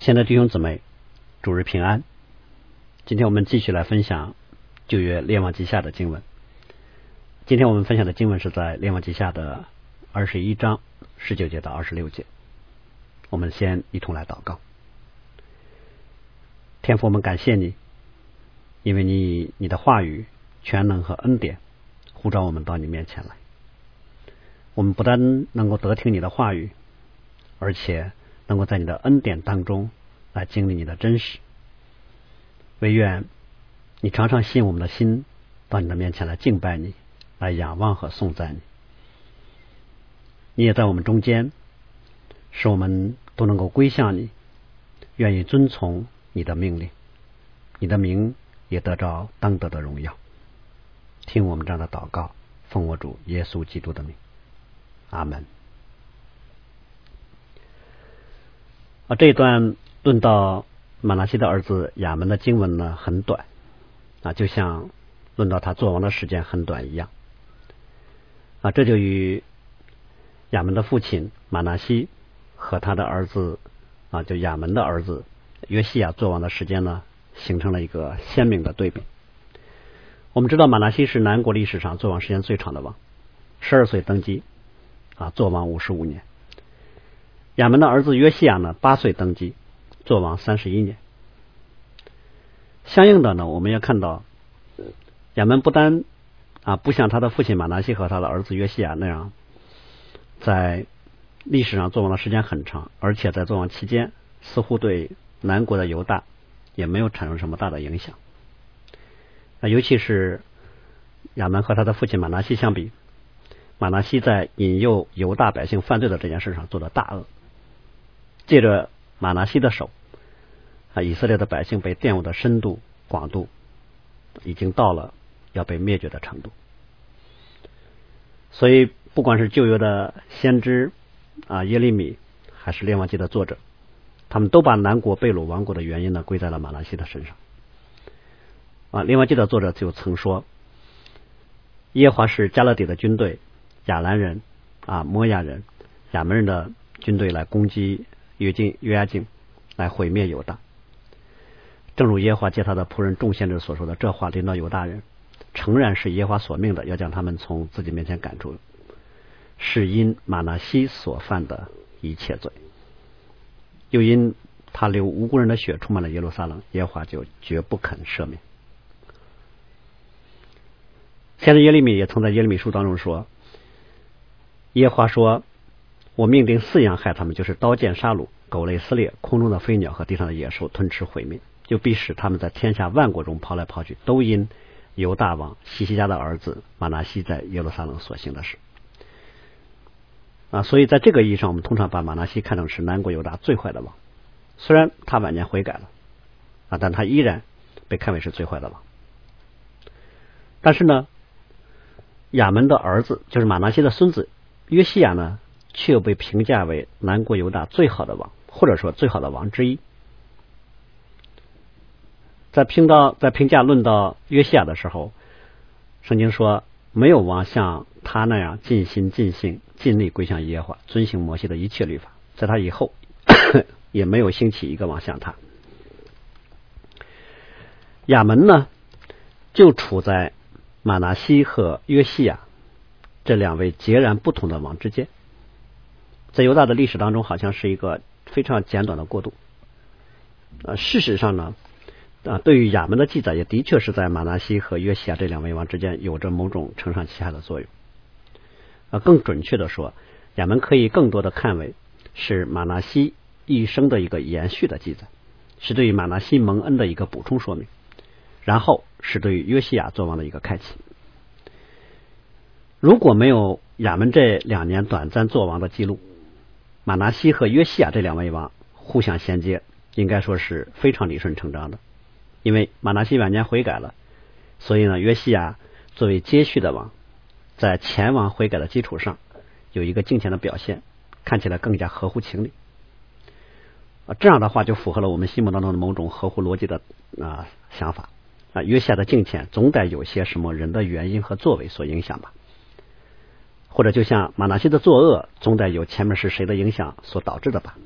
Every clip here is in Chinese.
亲爱的弟兄姊妹，主日平安。今天我们继续来分享旧约列王记下的经文。今天我们分享的经文是在列王记下的二十一章十九节到二十六节。我们先一同来祷告。天父，我们感谢你，因为你以你的话语全能和恩典呼召我们到你面前来。我们不但能够得听你的话语，而且能够在你的恩典当中来经历你的真实。唯愿你常常吸引我们的心到你的面前来敬拜你，来仰望和颂赞你。你也在我们中间，使我们都能够归向你，愿意遵从你的命令，你的名也得着当得的荣耀。听我们这样的祷告，奉我主耶稣基督的名，阿门。啊，这一段论到马拿西的儿子亚门的经文呢，很短啊，就像论到他做王的时间很短一样啊，这就与亚门的父亲马拿西和他的儿子啊，就亚门的儿子约西亚做王的时间呢，形成了一个鲜明的对比。我们知道马拿西是南国历史上做王时间最长的王，十二岁登基啊，做王五十五年。亚门的儿子约西亚呢，八岁登基，做王三十一年。相应的呢，我们要看到，亚门不单啊不像他的父亲马拿西和他的儿子约西亚那样，在历史上做王的时间很长，而且在做王期间，似乎对南国的犹大也没有产生什么大的影响。啊，尤其是亚门和他的父亲马拿西相比，马拿西在引诱犹大百姓犯罪的这件事上做的大恶。借着马拿西的手，啊，以色列的百姓被玷污的深度、广度，已经到了要被灭绝的程度。所以，不管是旧约的先知啊耶利米，还是列王记的作者，他们都把南国被掳亡国的原因呢归在了马拿西的身上。啊，列王记的作者就曾说，耶华是加勒底的军队，亚兰人啊摩亚人、亚门人的军队来攻击。约进约押境来毁灭犹大，正如耶华借他的仆人众先知所说的，这话临到犹大人，诚然是耶华所命的，要将他们从自己面前赶出，是因马拿西所犯的一切罪，又因他流无辜人的血充满了耶路撒冷，耶华就绝不肯赦免。先知耶利米也曾在耶利米书当中说，耶华说。我命令四样害他们，就是刀剑、杀戮、狗类撕裂、空中的飞鸟和地上的野兽吞吃毁灭，就必使他们在天下万国中跑来跑去，都因犹大王西西家的儿子马拿西在耶路撒冷所行的事啊。所以在这个意义上，我们通常把马拿西看成是南国犹大最坏的王。虽然他晚年悔改了啊，但他依然被看为是最坏的王。但是呢，亚门的儿子就是马拿西的孙子约西亚呢？却又被评价为南国犹大最好的王，或者说最好的王之一。在评到在评价论到约西亚的时候，圣经说没有王像他那样尽心尽性尽力归向耶和华，遵行摩西的一切律法。在他以后，也没有兴起一个王像他。亚门呢，就处在马拿西和约西亚这两位截然不同的王之间。在犹大的历史当中，好像是一个非常简短的过渡。呃，事实上呢，啊，对于亚门的记载，也的确是在马拿西和约西亚这两位王之间有着某种承上启下的作用。啊，更准确的说，亚门可以更多的看为是马拿西一生的一个延续的记载，是对于马拿西蒙恩的一个补充说明，然后是对于约西亚作王的一个开启。如果没有亚门这两年短暂作王的记录，马拿西和约西亚这两位王互相衔接，应该说是非常理顺成章的。因为马拿西晚年悔改了，所以呢，约西亚作为接续的王，在前王悔改的基础上有一个敬虔的表现，看起来更加合乎情理。啊，这样的话就符合了我们心目当中的某种合乎逻辑的啊想法啊。约西亚的敬虔总得有些什么人的原因和作为所影响吧。或者就像马纳西的作恶，总得有前面是谁的影响所导致的吧？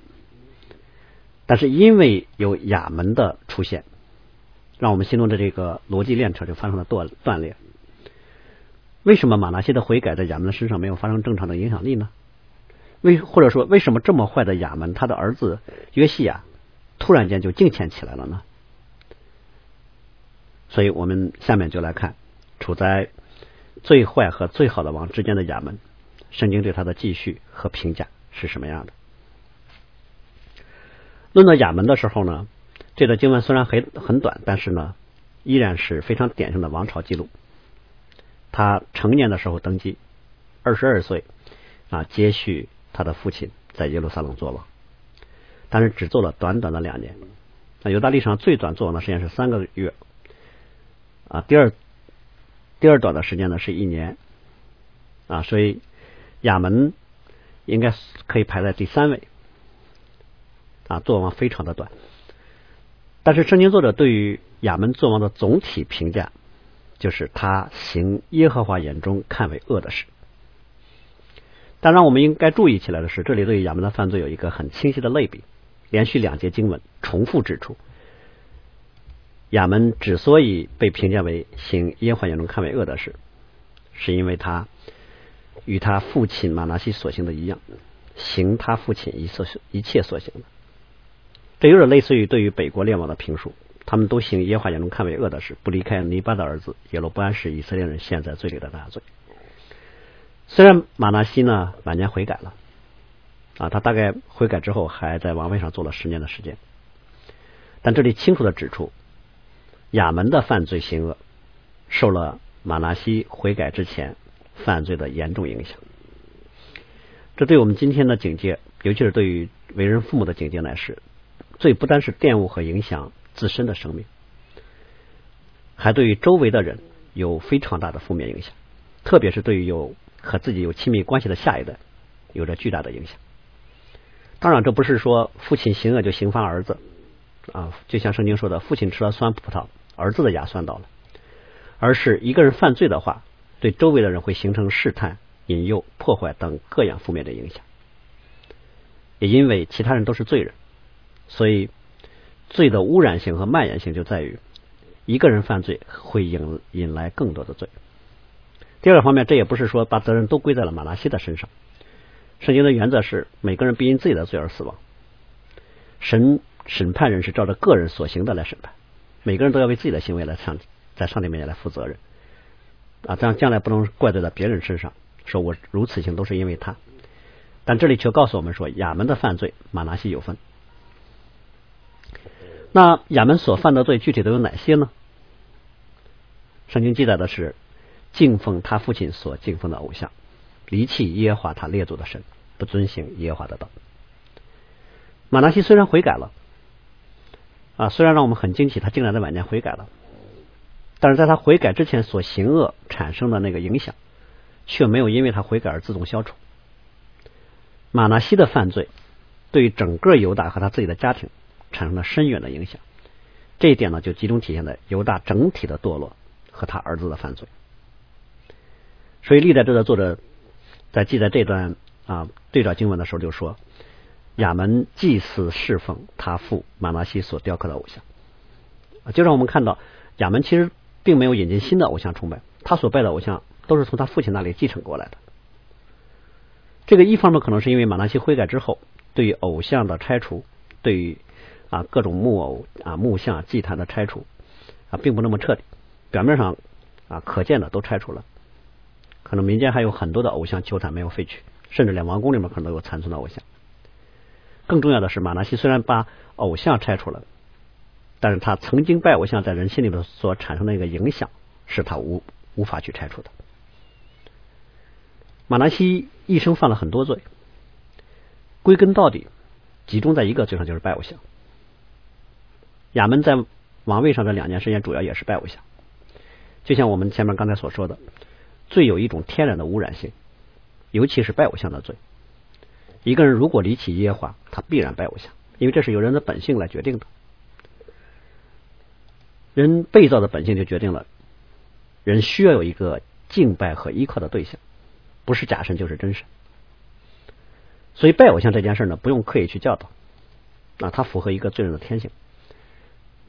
但是因为有亚门的出现，让我们心中的这个逻辑链条就发生了断断裂。为什么马纳西的悔改在亚门的身上没有发生正常的影响力呢？为或者说为什么这么坏的亚门，他的儿子约西亚突然间就敬虔起来了呢？所以我们下面就来看处在最坏和最好的王之间的亚门，圣经对他的记叙和评价是什么样的？论到亚门的时候呢，这段经文虽然很很短，但是呢，依然是非常典型的王朝记录。他成年的时候登基，二十二岁啊，接续他的父亲在耶路撒冷做王，但是只做了短短的两年。那犹大历史上最短做王的时间是三个月啊，第二第二短的时间呢是一年啊，所以亚门应该可以排在第三位啊，做王非常的短。但是圣经作者对于亚门做王的总体评价。就是他行耶和华眼中看为恶的事。当然，我们应该注意起来的是，这里对亚门的犯罪有一个很清晰的类比，连续两节经文重复指出，亚门之所以被评价为行耶和华眼中看为恶的事，是因为他与他父亲马拿西所行的一样，行他父亲一所一切所行的。这有点类似于对于北国列王的评述。他们都行耶和华眼中看为恶的事，不离开尼巴的儿子耶罗波安是以色列人陷在罪里的大罪。虽然马纳西呢晚年悔改了啊，他大概悔改之后还在王位上做了十年的时间，但这里清楚的指出，亚门的犯罪行恶受了马纳西悔改之前犯罪的严重影响。这对我们今天的警戒，尤其是对于为人父母的警戒来是，最不单是玷污和影响。自身的生命，还对于周围的人有非常大的负面影响，特别是对于有和自己有亲密关系的下一代，有着巨大的影响。当然，这不是说父亲行恶就刑罚儿子啊，就像圣经说的，父亲吃了酸葡萄，儿子的牙酸到了，而是一个人犯罪的话，对周围的人会形成试探、引诱、破坏等各样负面的影响。也因为其他人都是罪人，所以。罪的污染性和蔓延性就在于，一个人犯罪会引引来更多的罪。第二个方面，这也不是说把责任都归在了马拉西的身上。圣经的原则是，每个人必因自己的罪而死亡。神审判人是照着个人所行的来审判，每个人都要为自己的行为来上在上帝面前来负责任啊，这样将来不能怪罪在别人身上，说我如此行都是因为他。但这里却告诉我们说，亚门的犯罪，马拉西有份。那亚门所犯的罪具体都有哪些呢？圣经记载的是敬奉他父亲所敬奉的偶像，离弃耶和华他列祖的神，不遵行耶和华的道。马纳西虽然悔改了，啊，虽然让我们很惊奇，他竟然在晚年悔改了，但是在他悔改之前所行恶产生的那个影响，却没有因为他悔改而自动消除。马纳西的犯罪对整个犹大和他自己的家庭。产生了深远的影响，这一点呢，就集中体现在犹大整体的堕落和他儿子的犯罪。所以历代志的作者在记载这段啊对照经文的时候，就说亚门祭祀侍奉他父马纳西所雕刻的偶像，就让我们看到亚门其实并没有引进新的偶像崇拜，他所拜的偶像都是从他父亲那里继承过来的。这个一方面可能是因为马纳西悔改之后，对于偶像的拆除，对于啊，各种木偶啊、木像、祭坛的拆除啊，并不那么彻底。表面上啊，可见的都拆除了，可能民间还有很多的偶像球坛没有废去，甚至连王宫里面可能都有残存的偶像。更重要的是，马纳西虽然把偶像拆除了，但是他曾经拜偶像在人心里面所产生的一个影响，是他无无法去拆除的。马纳西一生犯了很多罪，归根到底，集中在一个罪上，就是拜偶像。亚门在王位上的两年时间，主要也是拜偶像。就像我们前面刚才所说的，罪有一种天然的污染性，尤其是拜偶像的罪。一个人如果离弃耶和华，他必然拜偶像，因为这是由人的本性来决定的。人被造的本性就决定了，人需要有一个敬拜和依靠的对象，不是假神就是真神。所以拜偶像这件事呢，不用刻意去教导。啊，它符合一个罪人的天性，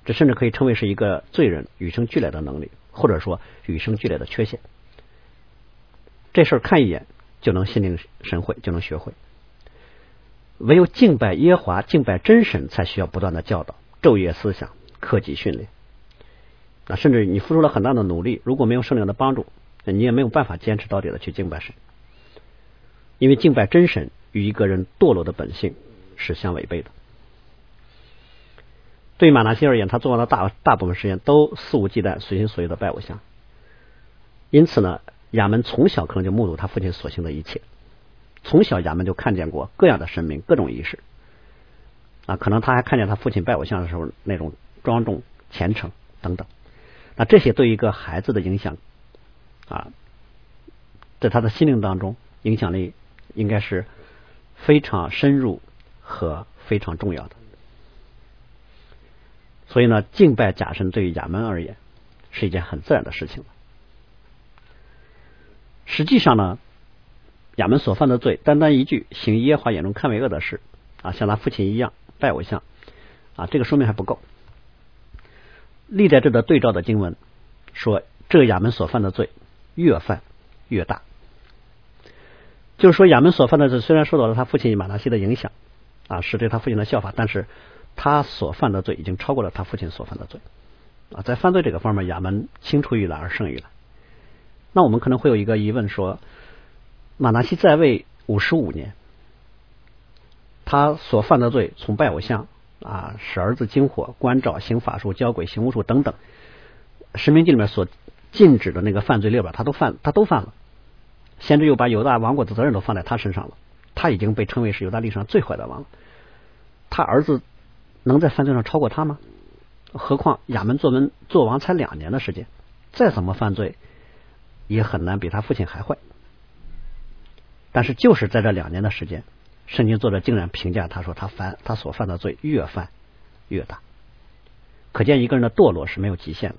这甚至可以称为是一个罪人与生俱来的能力，或者说与生俱来的缺陷。这事儿看一眼就能心领神会，就能学会。唯有敬拜耶华、敬拜真神，才需要不断的教导、昼夜思想、克己训练。啊，甚至你付出了很大的努力，如果没有圣灵的帮助，你也没有办法坚持到底的去敬拜神。因为敬拜真神与一个人堕落的本性是相违背的。对马纳西而言，他做完了大大部分时间都肆无忌惮、随心所欲的拜偶像。因此呢，亚门从小可能就目睹他父亲所行的一切。从小，亚门就看见过各样的神明、各种仪式。啊，可能他还看见他父亲拜偶像的时候那种庄重、虔诚等等。那这些对一个孩子的影响啊，在他的心灵当中影响力应该是非常深入和非常重要的。所以呢，敬拜假神对于亚门而言是一件很自然的事情了。实际上呢，亚门所犯的罪，单单一句行耶和华眼中看为恶的事啊，像他父亲一样拜偶像啊，这个说明还不够。历在这的对照的经文说，这个亚门所犯的罪越犯越大，就是说亚门所犯的罪虽然受到了他父亲马拉西的影响啊，是对他父亲的效法，但是他所犯的罪已经超过了他父亲所犯的罪啊，在犯罪这个方面，亚门青出于蓝而胜于蓝。那我们可能会有一个疑问说，马纳西在位五十五年，他所犯的罪崇拜偶像。啊，使儿子惊火、关照、行法术、教鬼、行巫术等等，《神明记》里面所禁止的那个犯罪列表，他都犯，他都犯了。先知又把犹大王国的责任都放在他身上了，他已经被称为是犹大历史上最坏的王了。他儿子能在犯罪上超过他吗？何况亚门做文做王才两年的时间，再怎么犯罪也很难比他父亲还坏。但是就是在这两年的时间。圣经作者竟然评价他说：“他犯他所犯的罪越犯越大，可见一个人的堕落是没有极限的。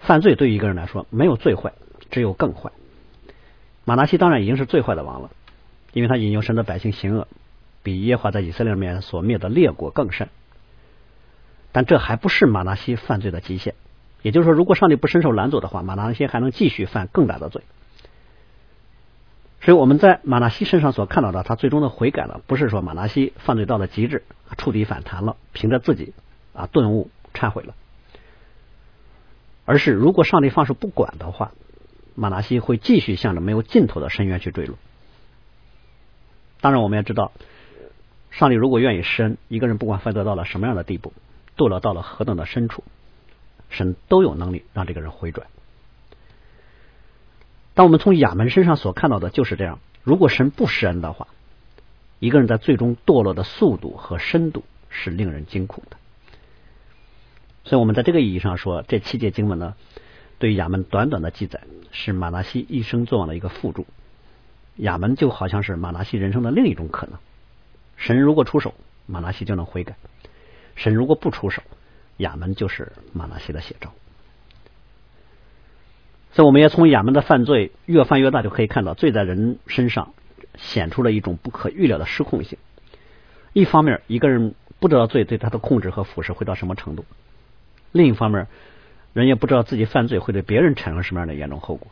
犯罪对于一个人来说，没有最坏，只有更坏。马纳西当然已经是最坏的王了，因为他引诱神的百姓行恶，比耶华在以色列里面所灭的列国更甚。但这还不是马纳西犯罪的极限。也就是说，如果上帝不伸手拦阻的话，马纳西还能继续犯更大的罪。”所以我们在马纳西身上所看到的，他最终的悔改了，不是说马纳西犯罪到了极致，触底反弹了，凭着自己啊顿悟忏悔了，而是如果上帝放手不管的话，马纳西会继续向着没有尽头的深渊去坠落。当然，我们也知道，上帝如果愿意施恩，一个人不管犯罪到了什么样的地步，堕落到了何等的深处，神都有能力让这个人回转。当我们从亚门身上所看到的就是这样。如果神不施恩的话，一个人在最终堕落的速度和深度是令人惊恐的。所以，我们在这个意义上说，这七节经文呢，对亚门短短的记载，是马纳西一生作王的一个附注。亚门就好像是马纳西人生的另一种可能。神如果出手，马纳西就能悔改；神如果不出手，亚门就是马纳西的写照。所以，我们也从亚门的犯罪越犯越大，就可以看到罪在人身上显出了一种不可预料的失控性。一方面，一个人不知道罪对他的控制和腐蚀会到什么程度；另一方面，人也不知道自己犯罪会对别人产生什么样的严重后果。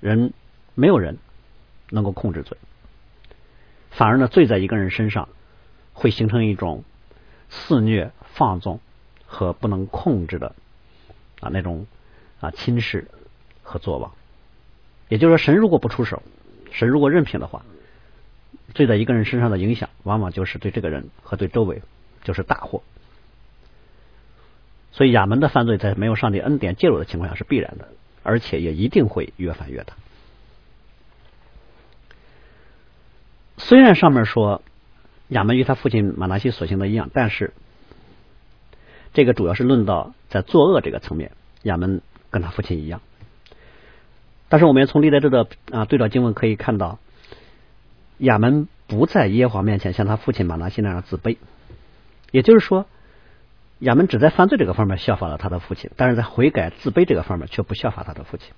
人没有人能够控制罪，反而呢，罪在一个人身上会形成一种肆虐、放纵和不能控制的啊那种。啊，轻视和作王，也就是说，神如果不出手，神如果任凭的话，罪在一个人身上的影响，往往就是对这个人和对周围就是大祸。所以，亚门的犯罪在没有上帝恩典介入的情况下是必然的，而且也一定会越犯越大。虽然上面说亚门与他父亲马拿西所行的一样，但是这个主要是论到在作恶这个层面，亚门。跟他父亲一样，但是我们从历代志的啊对照经文可以看到，亚门不在耶和华面前像他父亲马拿西那样自卑，也就是说，亚门只在犯罪这个方面效仿了他的父亲，但是在悔改自卑这个方面却不效法他的父亲。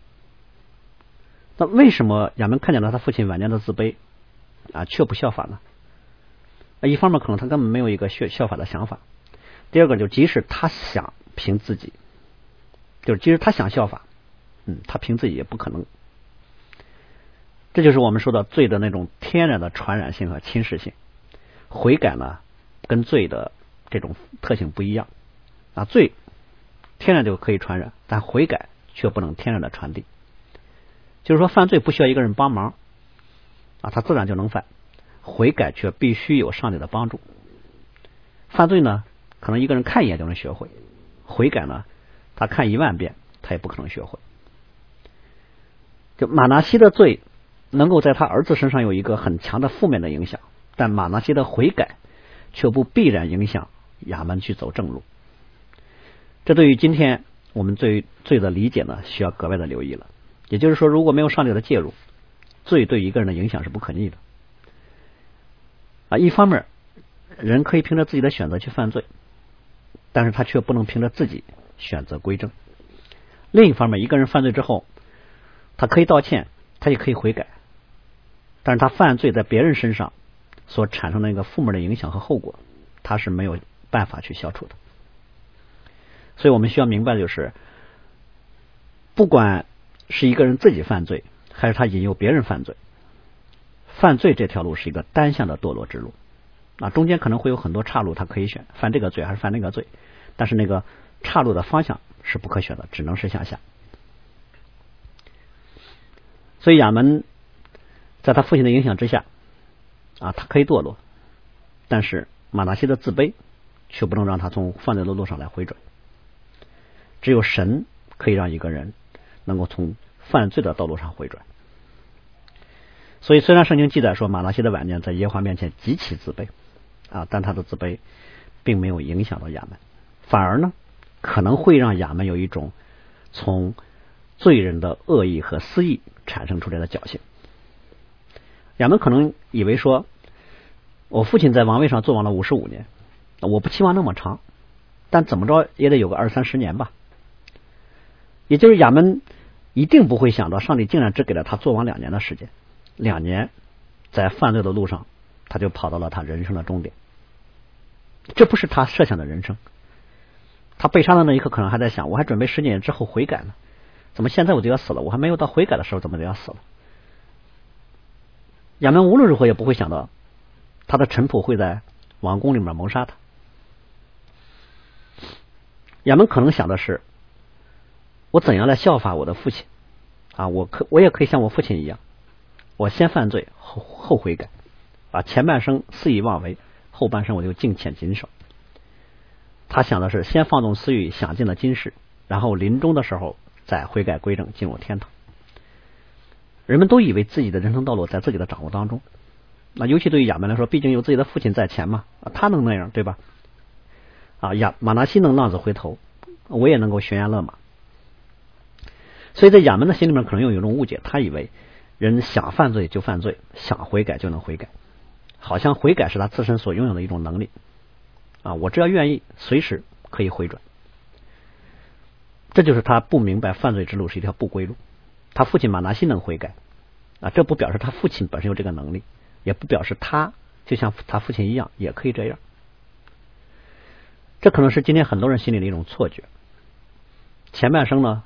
那为什么亚门看见了他父亲晚年的自卑啊却不效法呢？一方面可能他根本没有一个效效法的想法，第二个就即使他想凭自己，就是即使他想效法，嗯，他凭自己也不可能。这就是我们说的罪的那种天然的传染性和侵蚀性。悔改呢，跟罪的这种特性不一样啊，罪天然就可以传染，但悔改却不能天然的传递。就是说，犯罪不需要一个人帮忙啊，他自然就能犯；悔改却必须有上帝的帮助。犯罪呢，可能一个人看一眼就能学会；悔改呢，他看一万遍他也不可能学会。就马纳西的罪能够在他儿子身上有一个很强的负面的影响。但马纳西的悔改却不必然影响亚门去走正路，这对于今天我们对罪的理解呢，需要格外的留意了。也就是说，如果没有上帝的介入，罪对一个人的影响是不可逆的。啊，一方面人可以凭着自己的选择去犯罪，但是他却不能凭着自己选择归正。另一方面，一个人犯罪之后，他可以道歉，他也可以悔改，但是他犯罪在别人身上。所产生的一个负面的影响和后果，他是没有办法去消除的。所以我们需要明白的就是，不管是一个人自己犯罪，还是他引诱别人犯罪，犯罪这条路是一个单向的堕落之路啊，中间可能会有很多岔路，他可以选犯这个罪还是犯那个罪，但是那个岔路的方向是不可选的，只能是向下。所以亚门在他父亲的影响之下。啊，他可以堕落，但是马达西的自卑却不能让他从犯罪的路上来回转。只有神可以让一个人能够从犯罪的道路上回转。所以，虽然圣经记载说马达西的晚年在耶和华面前极其自卑啊，但他的自卑并没有影响到亚门，反而呢可能会让亚门有一种从罪人的恶意和私意产生出来的侥幸。亚门可能以为说，我父亲在王位上做完了五十五年，我不期望那么长，但怎么着也得有个二三十年吧。也就是亚门一定不会想到，上帝竟然只给了他做王两年的时间，两年在犯罪的路上，他就跑到了他人生的终点。这不是他设想的人生。他被杀的那一刻，可能还在想，我还准备十年之后悔改呢，怎么现在我就要死了？我还没有到悔改的时候，怎么就要死了？亚门无论如何也不会想到，他的臣仆会在王宫里面谋杀他。亚门可能想的是，我怎样来效法我的父亲啊？我可我也可以像我父亲一样，我先犯罪后后悔改，啊前半生肆意妄为，后半生我就敬虔谨守。他想的是先放纵私欲，享尽了今世，然后临终的时候再悔改归正，进入天堂。人们都以为自己的人生道路在自己的掌握当中，那尤其对于亚门来说，毕竟有自己的父亲在前嘛，他能那样对吧？啊，亚马纳西能浪子回头，我也能够悬崖勒马。所以在亚门的心里面可能又有一种误解，他以为人想犯罪就犯罪，想悔改就能悔改，好像悔改是他自身所拥有的一种能力啊，我只要愿意，随时可以回转。这就是他不明白犯罪之路是一条不归路。他父亲马纳西能悔改啊，这不表示他父亲本身有这个能力，也不表示他就像他父亲一样也可以这样。这可能是今天很多人心里的一种错觉。前半生呢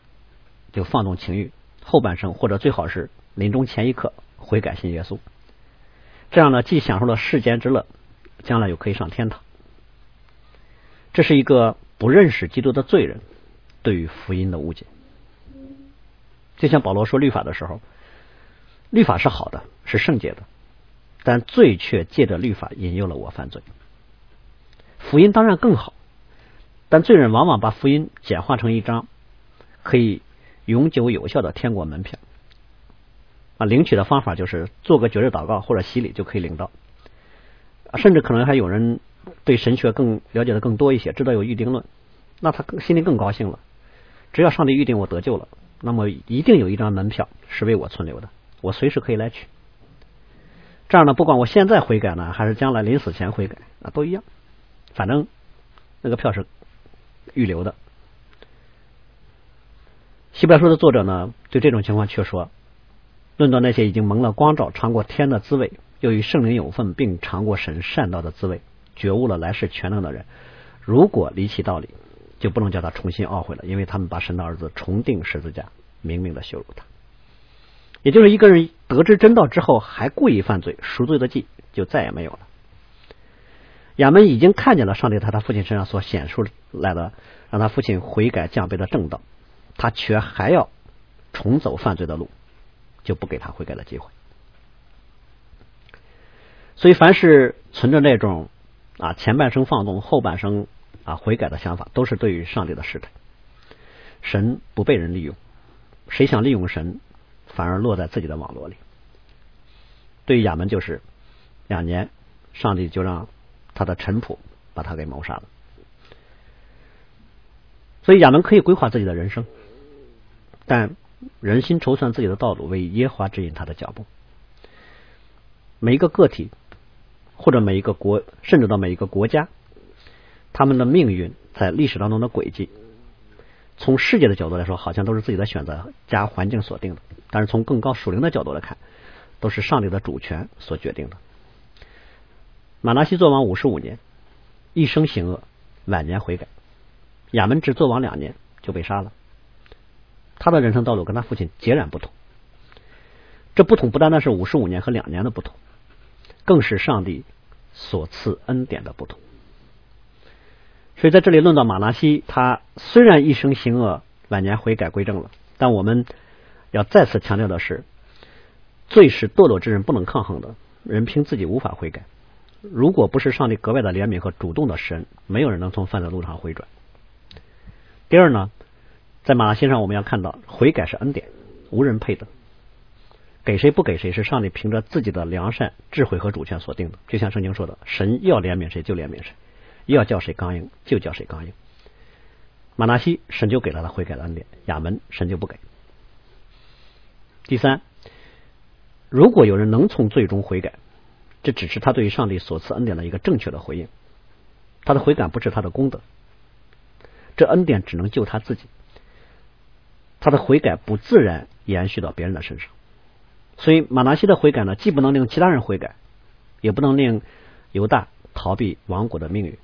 就放纵情欲，后半生或者最好是临终前一刻悔改信耶稣，这样呢既享受了世间之乐，将来又可以上天堂。这是一个不认识基督的罪人对于福音的误解。就像保罗说律法的时候，律法是好的，是圣洁的，但罪却借着律法引诱了我犯罪。福音当然更好，但罪人往往把福音简化成一张可以永久有效的天国门票啊，领取的方法就是做个绝日祷告或者洗礼就可以领到，甚至可能还有人对神学更了解的更多一些，知道有预定论，那他心里更高兴了，只要上帝预定我得救了。那么一定有一张门票是为我存留的，我随时可以来取。这样呢，不管我现在悔改呢，还是将来临死前悔改啊，都一样。反正那个票是预留的。希伯来书的作者呢，对这种情况却说：论到那些已经蒙了光照、尝过天的滋味、又与圣灵有份，并尝过神善道的滋味，觉悟了来世全能的人，如果离弃道理，就不能叫他重新懊悔了，因为他们把神的儿子重定十字架，明明的羞辱他。也就是一个人得知真道之后，还故意犯罪，赎罪的计就再也没有了。亚门已经看见了上帝在他父亲身上所显出来的，让他父亲悔改降卑的正道，他却还要重走犯罪的路，就不给他悔改的机会。所以，凡是存着那种啊前半生放纵，后半生啊悔改的想法，都是对于上帝的试探。神不被人利用，谁想利用神？反而落在自己的网络里。对于亚门，就是两年，上帝就让他的臣仆把他给谋杀了。所以亚门可以规划自己的人生，但人心筹算自己的道路，为耶华指引他的脚步。每一个个体，或者每一个国，甚至到每一个国家，他们的命运在历史当中的轨迹。从世界的角度来说，好像都是自己的选择加环境所定的；但是从更高属灵的角度来看，都是上帝的主权所决定的。马纳西做王五十五年，一生行恶，晚年悔改；亚门只做王两年就被杀了。他的人生道路跟他父亲截然不同。这不同不单单是五十五年和两年的不同，更是上帝所赐恩典的不同。所以在这里论到马拉西，他虽然一生行恶，晚年悔改归正了，但我们要再次强调的是，罪是堕落之人不能抗衡的，人凭自己无法悔改。如果不是上帝格外的怜悯和主动的神，没有人能从犯罪路上回转。第二呢，在马拉西上我们要看到，悔改是恩典，无人配的，给谁不给谁是上帝凭着自己的良善、智慧和主权所定的。就像圣经说的，神要怜悯谁就怜悯谁。要叫谁刚硬就叫谁刚硬。马纳西神就给了他悔改的恩典，亚门神就不给。第三，如果有人能从最终悔改，这只是他对于上帝所赐恩典的一个正确的回应。他的悔改不是他的功德，这恩典只能救他自己。他的悔改不自然延续到别人的身上，所以马纳西的悔改呢，既不能令其他人悔改，也不能令犹大逃避亡国的命运。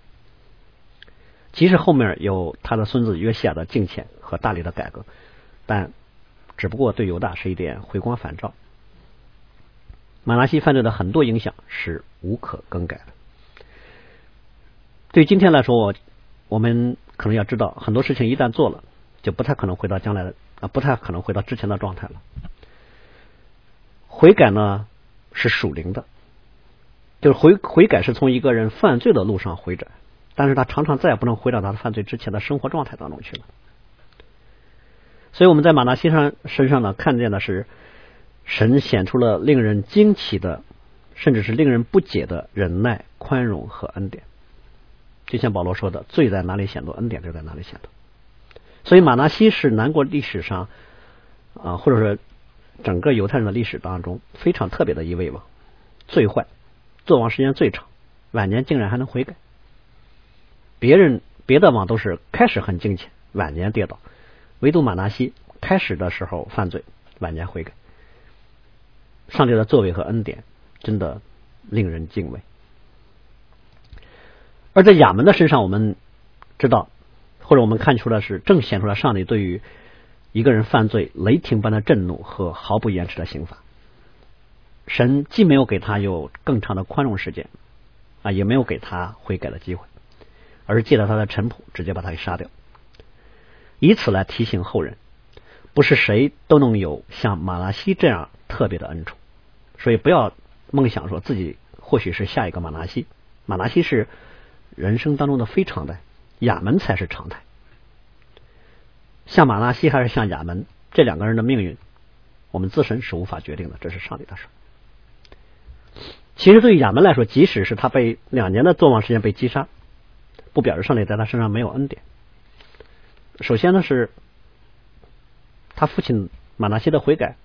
即使后面有他的孙子约西亚的敬虔和大力的改革，但只不过对犹大是一点回光返照。马拉西犯罪的很多影响是无可更改的。对今天来说，我我们可能要知道，很多事情一旦做了，就不太可能回到将来的啊，不太可能回到之前的状态了。悔改呢是属灵的，就是悔悔改是从一个人犯罪的路上回转。但是他常常再也不能回到他的犯罪之前的生活状态当中去了。所以我们在马纳西上身上呢，看见的是神显出了令人惊奇的，甚至是令人不解的忍耐、宽容和恩典。就像保罗说的：“罪在哪里显露，恩典就在哪里显露。”所以马纳西是南国历史上啊，或者说整个犹太人的历史当中非常特别的一位王，最坏，做王时间最长，晚年竟然还能悔改。别人别的王都是开始很敬虔，晚年跌倒；唯独马纳西开始的时候犯罪，晚年悔改。上帝的作为和恩典真的令人敬畏。而在亚门的身上，我们知道，或者我们看出来是正显出了上帝对于一个人犯罪雷霆般的震怒和毫不延迟的刑罚。神既没有给他有更长的宽容时间啊，也没有给他悔改的机会。而是借着他的臣仆，直接把他给杀掉，以此来提醒后人，不是谁都能有像马拉西这样特别的恩宠，所以不要梦想说自己或许是下一个马拉西。马拉西是人生当中的非常态，亚门才是常态。像马拉西还是像亚门，这两个人的命运，我们自身是无法决定的，这是上帝的事。其实对于亚门来说，即使是他被两年的作王时间被击杀。不表示上帝在他身上没有恩典。首先呢，是他父亲马纳西的悔改，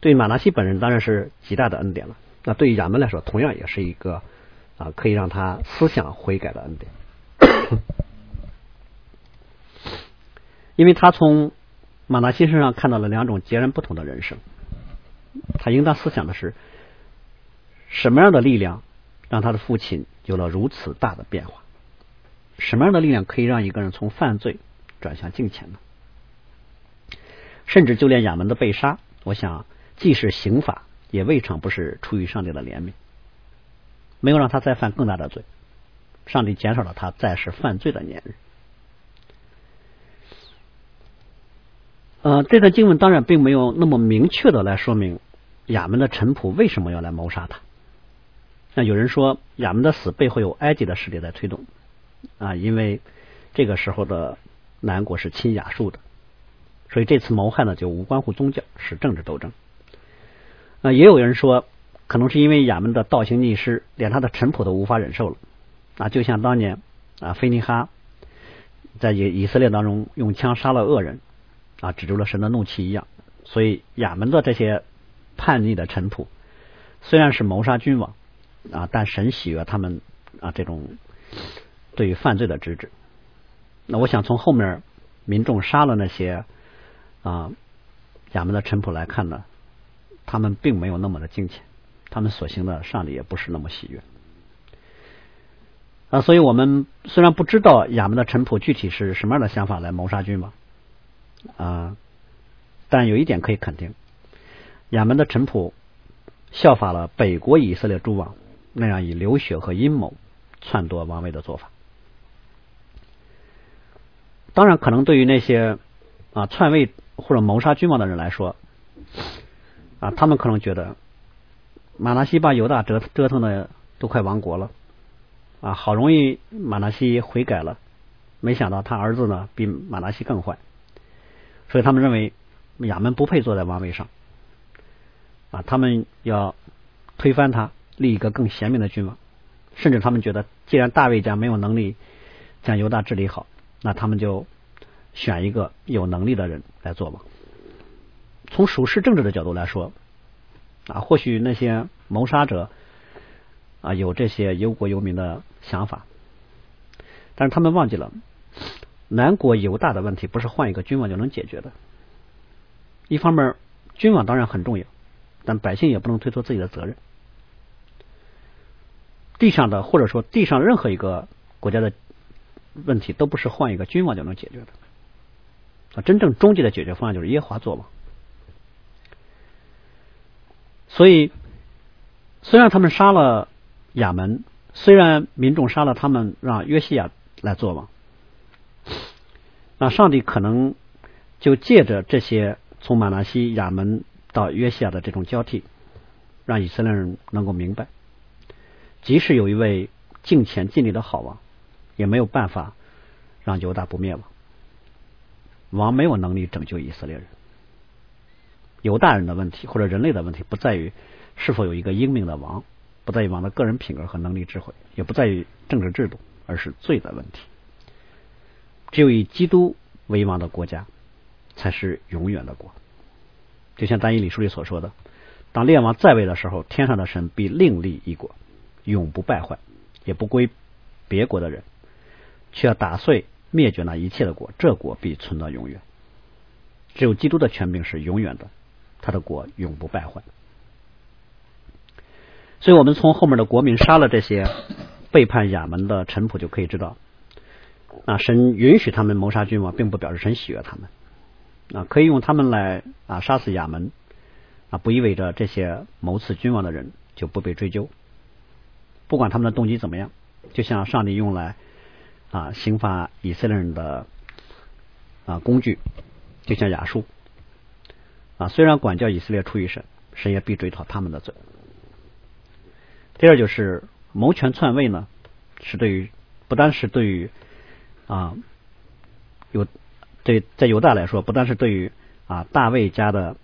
对马纳西本人当然是极大的恩典了。那对于亚门来说，同样也是一个啊可以让他思想悔改的恩典。因为他从马纳西身上看到了两种截然不同的人生，他应当思想的是，什么样的力量让他的父亲有了如此大的变化？什么样的力量可以让一个人从犯罪转向敬虔呢？甚至就连亚门的被杀，我想既是刑法，也未尝不是出于上帝的怜悯，没有让他再犯更大的罪，上帝减少了他再世犯罪的年日。呃，这段经文当然并没有那么明确的来说明亚门的臣仆为什么要来谋杀他。那有人说亚门的死背后有埃及的势力在推动啊，因为这个时候的南国是亲亚述的。所以这次谋害呢，就无关乎宗教，是政治斗争。那也有人说，可能是因为亚门的倒行逆施，连他的臣仆都无法忍受了。啊，就像当年啊，菲尼哈在以以色列当中用枪杀了恶人，啊，止住了神的怒气一样。所以亚门的这些叛逆的臣仆，虽然是谋杀君王啊，但神喜悦他们啊这种对于犯罪的制止。那我想从后面民众杀了那些。啊，亚门的臣仆来看呢，他们并没有那么的敬虔，他们所行的上帝也不是那么喜悦啊。所以我们虽然不知道亚门的臣仆具体是什么样的想法来谋杀君王啊，但有一点可以肯定，亚门的臣仆效法了北国以色列诸王那样以流血和阴谋篡夺王位的做法。当然，可能对于那些啊篡位。或者谋杀君王的人来说，啊，他们可能觉得马纳西把犹大折折腾的都快亡国了，啊，好容易马纳西悔改了，没想到他儿子呢比马纳西更坏，所以他们认为亚门不配坐在王位上，啊，他们要推翻他，立一个更贤明的君王，甚至他们觉得，既然大卫家没有能力将犹大治理好，那他们就。选一个有能力的人来做吧。从属世政治的角度来说，啊，或许那些谋杀者啊有这些忧国忧民的想法，但是他们忘记了南国犹大的问题不是换一个君王就能解决的。一方面，君王当然很重要，但百姓也不能推脱自己的责任。地上的或者说地上任何一个国家的问题，都不是换一个君王就能解决的。啊，真正终极的解决方案就是耶华作王。所以，虽然他们杀了亚门，虽然民众杀了他们，让约西亚来做王，那上帝可能就借着这些从马拿西、亚门到约西亚的这种交替，让以色列人能够明白，即使有一位敬虔尽力的好王，也没有办法让犹大不灭亡。王没有能力拯救以色列人。犹大人的问题或者人类的问题，不在于是否有一个英明的王，不在于王的个人品格和能力智慧，也不在于政治制度，而是罪的问题。只有以基督为王的国家，才是永远的国。就像单一理书里所说的：“当列王在位的时候，天上的神必另立一国，永不败坏，也不归别国的人，却要打碎。”灭绝那一切的国，这国必存到永远。只有基督的权柄是永远的，他的国永不败坏。所以，我们从后面的国民杀了这些背叛亚门的臣仆，就可以知道，啊，神允许他们谋杀君王，并不表示神喜悦他们。啊，可以用他们来啊杀死亚门，啊，不意味着这些谋刺君王的人就不被追究。不管他们的动机怎么样，就像上帝用来。啊，刑罚以色列人的啊工具，就像亚述啊，虽然管教以色列出于神，神也必追讨他们的罪。第二就是谋权篡位呢，是对于不单是对于啊有对在犹大来说，不但是对于啊大卫家的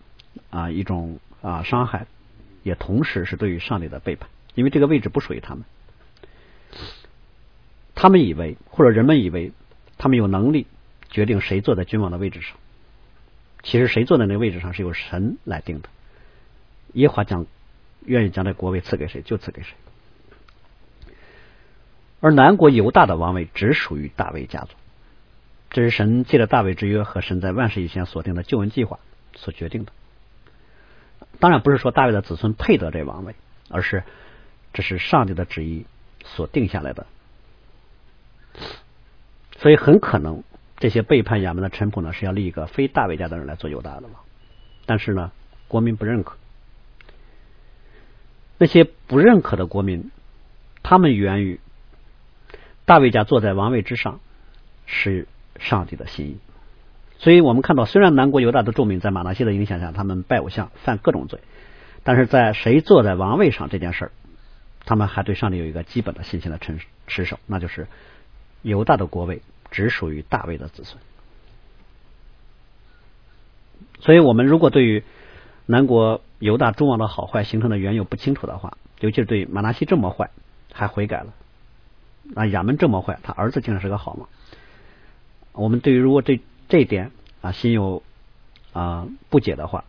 啊一种啊伤害，也同时是对于上帝的背叛，因为这个位置不属于他们。他们以为，或者人们以为，他们有能力决定谁坐在君王的位置上。其实，谁坐在那个位置上是由神来定的。耶和华将愿意将这国位赐给谁，就赐给谁。而南国犹大的王位只属于大卫家族，这是神借着大卫之约和神在万世以前所定的救恩计划所决定的。当然，不是说大卫的子孙配得这王位，而是这是上帝的旨意所定下来的，所以很可能这些背叛亚门的臣仆呢是要立一个非大卫家的人来做犹大的了，但是呢，国民不认可。那些不认可的国民，他们源于大卫家坐在王位之上是上帝的心意。所以我们看到，虽然南国犹大的众民在马拿西的影响下，他们拜偶像、犯各种罪，但是在谁坐在王位上这件事儿，他们还对上帝有一个基本的信心的持持守，那就是犹大的国位只属于大卫的子孙。所以我们如果对于南国犹大诸王的好坏形成的缘由不清楚的话，尤其是对马拿西这么坏还悔改了，那亚门这么坏，他儿子竟然是个好吗？我们对于如果这这一点啊心有啊不解的话，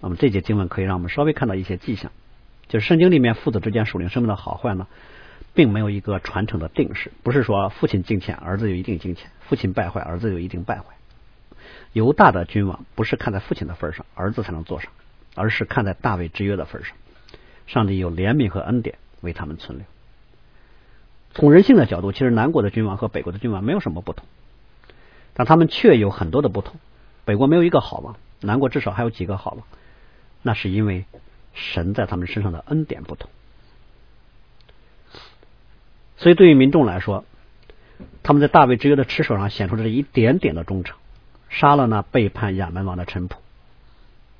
那么这节经文可以让我们稍微看到一些迹象，就是圣经里面父子之间属灵生命的好坏呢，并没有一个传承的定式，不是说父亲敬虔，儿子就一定敬虔；父亲败坏，儿子就一定败坏。犹大的君王不是看在父亲的份上，儿子才能坐上。而是看在大卫之约的份上，上帝有怜悯和恩典为他们存留。从人性的角度，其实南国的君王和北国的君王没有什么不同，但他们却有很多的不同。北国没有一个好王，南国至少还有几个好王，那是因为神在他们身上的恩典不同。所以，对于民众来说，他们在大卫之约的持守上显出了一点点的忠诚，杀了那背叛亚门王的臣仆，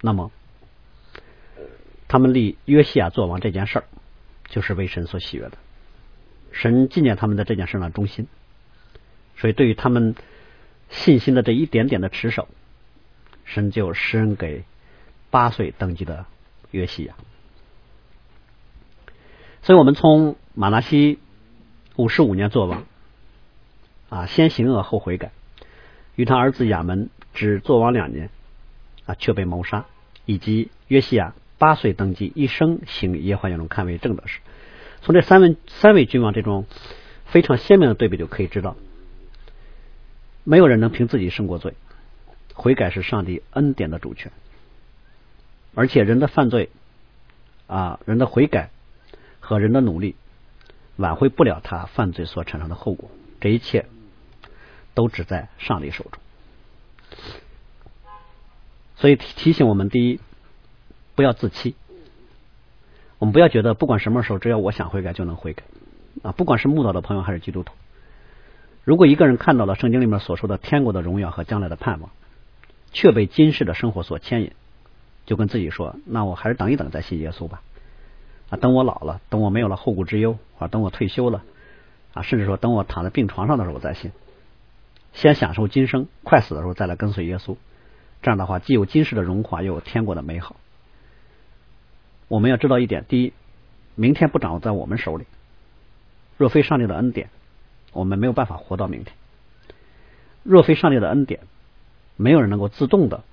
那么。他们立约西亚做王这件事儿，就是为神所喜悦的。神纪念他们在这件事上中心，所以对于他们信心的这一点点的持守，神就施恩给八岁登基的约西亚。所以我们从马拉西五十五年做王，啊，先行恶后悔改，与他儿子亚门只做王两年，啊，却被谋杀，以及约西亚。八岁登基，一生行耶和华眼中看为正的事。从这三位三位君王这种非常鲜明的对比就可以知道，没有人能凭自己胜过罪。悔改是上帝恩典的主权，而且人的犯罪啊，人的悔改和人的努力挽回不了他犯罪所产生的后果。这一切都只在上帝手中。所以提醒我们：第一。不要自欺，我们不要觉得不管什么时候，只要我想悔改就能悔改啊！不管是慕道的朋友还是基督徒，如果一个人看到了圣经里面所说的天国的荣耀和将来的盼望，却被今世的生活所牵引，就跟自己说：“那我还是等一等再信耶稣吧。”啊，等我老了，等我没有了后顾之忧啊，等我退休了啊，甚至说等我躺在病床上的时候我再信，先享受今生，快死的时候再来跟随耶稣。这样的话，既有今世的荣华，又有天国的美好。我们要知道一点：第一，明天不掌握在我们手里。若非上帝的恩典，我们没有办法活到明天。若非上帝的恩典，没有人能够自动的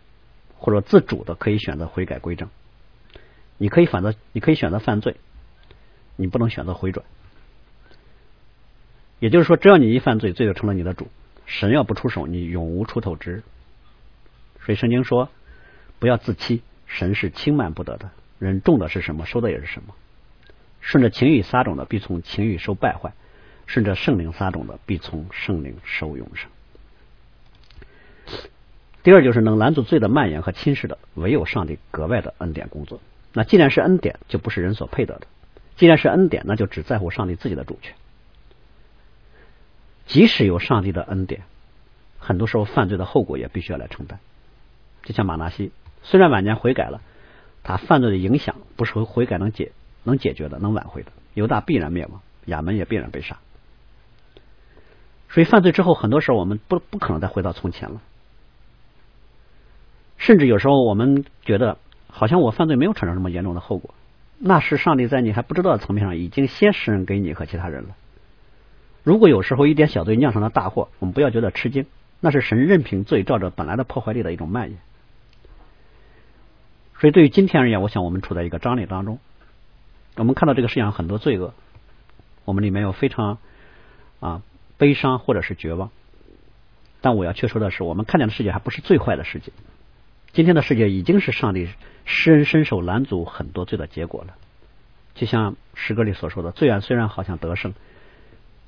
或者自主的可以选择悔改归正。你可以选择，你可以选择犯罪，你不能选择回转。也就是说，只要你一犯罪，罪就成了你的主。神要不出手，你永无出头之日。所以圣经说：不要自欺，神是轻慢不得的。人种的是什么，收的也是什么。顺着情欲撒种的，必从情欲受败坏；顺着圣灵撒种的，必从圣灵受永生。第二就是能拦阻罪的蔓延和侵蚀的，唯有上帝格外的恩典工作。那既然是恩典，就不是人所配得的；既然是恩典，那就只在乎上帝自己的主权。即使有上帝的恩典，很多时候犯罪的后果也必须要来承担。就像马纳西，虽然晚年悔改了。他犯罪的影响不是悔改能解能解决的，能挽回的。犹大必然灭亡，亚门也必然被杀。所以犯罪之后，很多时候我们不不可能再回到从前了。甚至有时候我们觉得，好像我犯罪没有产生什么严重的后果，那是上帝在你还不知道的层面上已经先施恩给你和其他人了。如果有时候一点小罪酿成了大祸，我们不要觉得吃惊，那是神任凭罪照着本来的破坏力的一种蔓延。所以，对于今天而言，我想我们处在一个张力当中。我们看到这个世界上很多罪恶，我们里面有非常啊悲伤或者是绝望。但我要却说的是，我们看见的世界还不是最坏的世界。今天的世界已经是上帝施恩伸手拦阻很多罪的结果了。就像诗歌里所说的，罪案虽然好像得胜，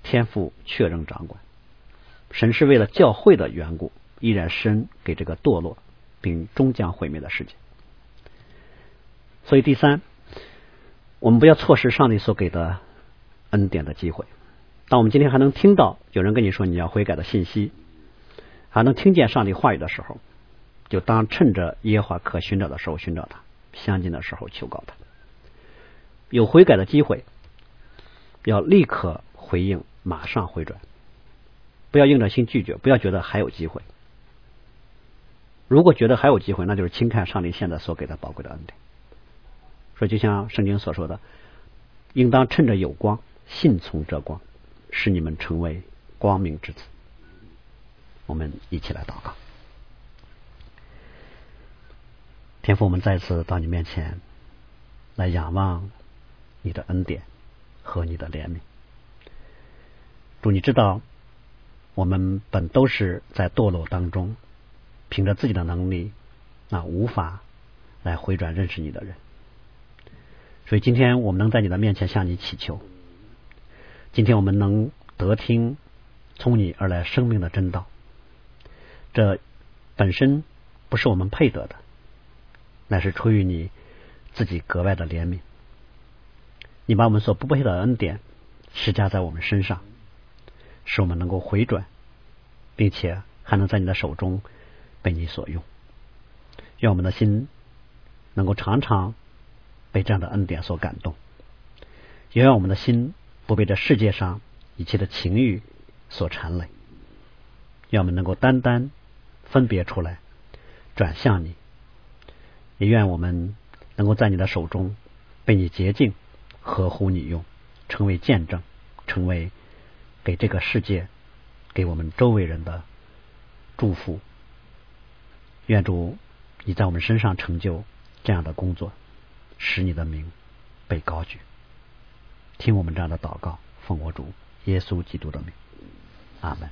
天赋却仍掌管。神是为了教会的缘故，依然施恩给这个堕落并终将毁灭的世界。所以第三，我们不要错失上帝所给的恩典的机会。当我们今天还能听到有人跟你说你要悔改的信息，还能听见上帝话语的时候，就当趁着耶和华可寻找的时候寻找他，相近的时候求告他。有悔改的机会，要立刻回应，马上回转，不要硬着心拒绝，不要觉得还有机会。如果觉得还有机会，那就是轻看上帝现在所给的宝贵的恩典。说就像圣经所说的，应当趁着有光，信从这光，使你们成为光明之子。我们一起来祷告，天父，我们再次到你面前来仰望你的恩典和你的怜悯。主，你知道我们本都是在堕落当中，凭着自己的能力啊，无法来回转认识你的人。所以今天我们能在你的面前向你祈求，今天我们能得听从你而来生命的真道，这本身不是我们配得的，乃是出于你自己格外的怜悯。你把我们所不配的恩典施加在我们身上，使我们能够回转，并且还能在你的手中被你所用。愿我们的心能够常常。被这样的恩典所感动，也愿我们的心不被这世界上一切的情欲所缠累，愿我们能够单单分别出来，转向你。也愿我们能够在你的手中被你洁净，合乎你用，成为见证，成为给这个世界、给我们周围人的祝福。愿主你在我们身上成就这样的工作。使你的名被高举，听我们这样的祷告，奉我主耶稣基督的名，阿门。